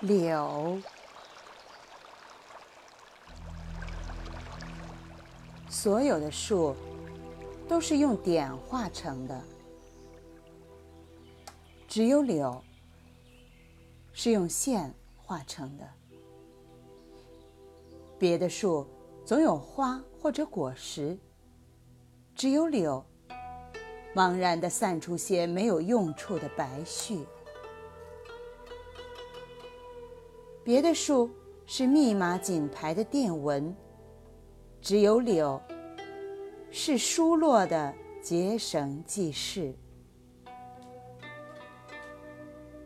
柳。所有的树都是用点画成的，只有柳是用线画成的。别的树总有花或者果实，只有柳茫然地散出些没有用处的白絮。别的树是密码锦排的电文。只有柳是疏落的结绳记事，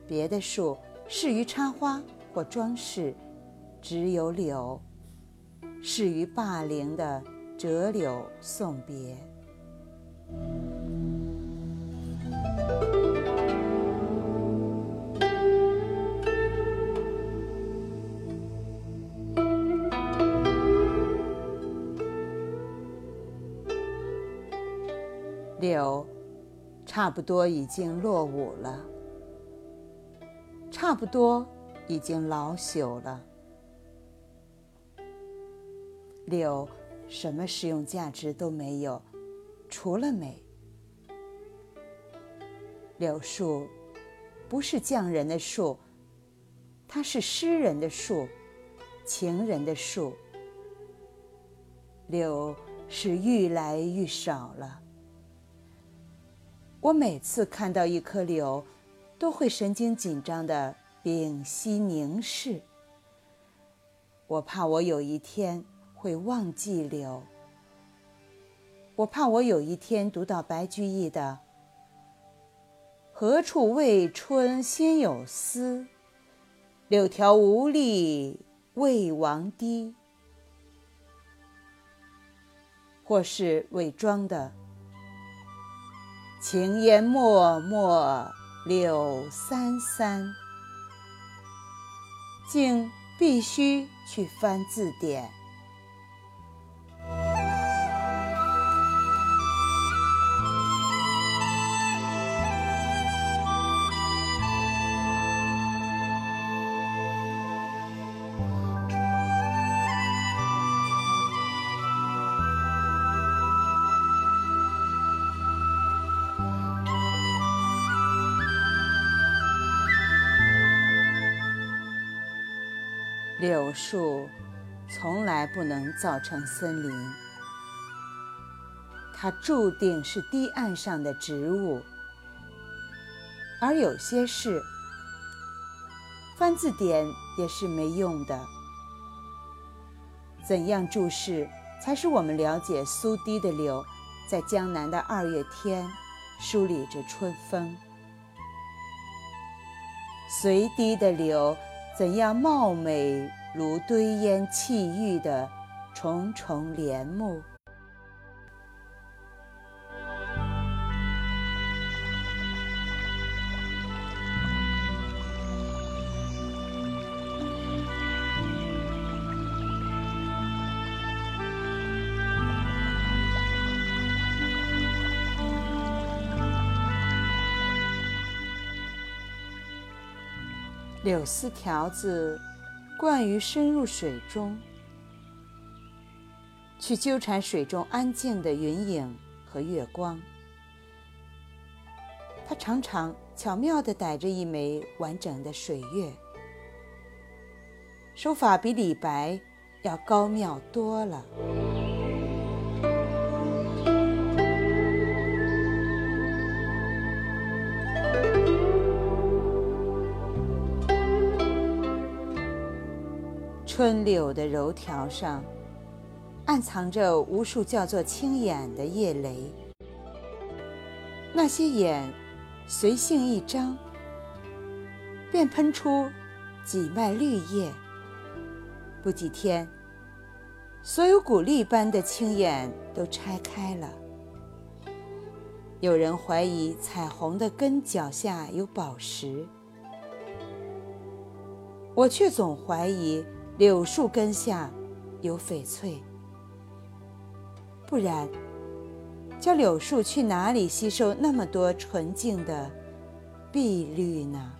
别的树适于插花或装饰，只有柳适于霸凌的折柳送别。柳，差不多已经落伍了，差不多已经老朽了。柳，什么实用价值都没有，除了美。柳树，不是匠人的树，它是诗人的树，情人的树。柳是愈来愈少了。我每次看到一棵柳，都会神经紧张的屏息凝视。我怕我有一天会忘记柳。我怕我有一天读到白居易的“何处为春先有思，柳条无力为王低”，或是伪装的。情烟脉脉柳三三，竟必须去翻字典。柳树从来不能造成森林，它注定是堤岸上的植物。而有些事，翻字典也是没用的。怎样注释才使我们了解苏堤的柳在江南的二月天梳理着春风？随堤的柳？怎样貌美如堆烟砌玉的重重帘幕？柳丝条子惯于深入水中，去纠缠水中安静的云影和月光。它常常巧妙地逮着一枚完整的水月，手法比李白要高妙多了。春柳的柔条上，暗藏着无数叫做青眼的叶蕾。那些眼，随性一张，便喷出几脉绿叶。不几天，所有古丽般的青眼都拆开了。有人怀疑彩虹的根脚下有宝石，我却总怀疑。柳树根下有翡翠，不然，叫柳树去哪里吸收那么多纯净的碧绿呢？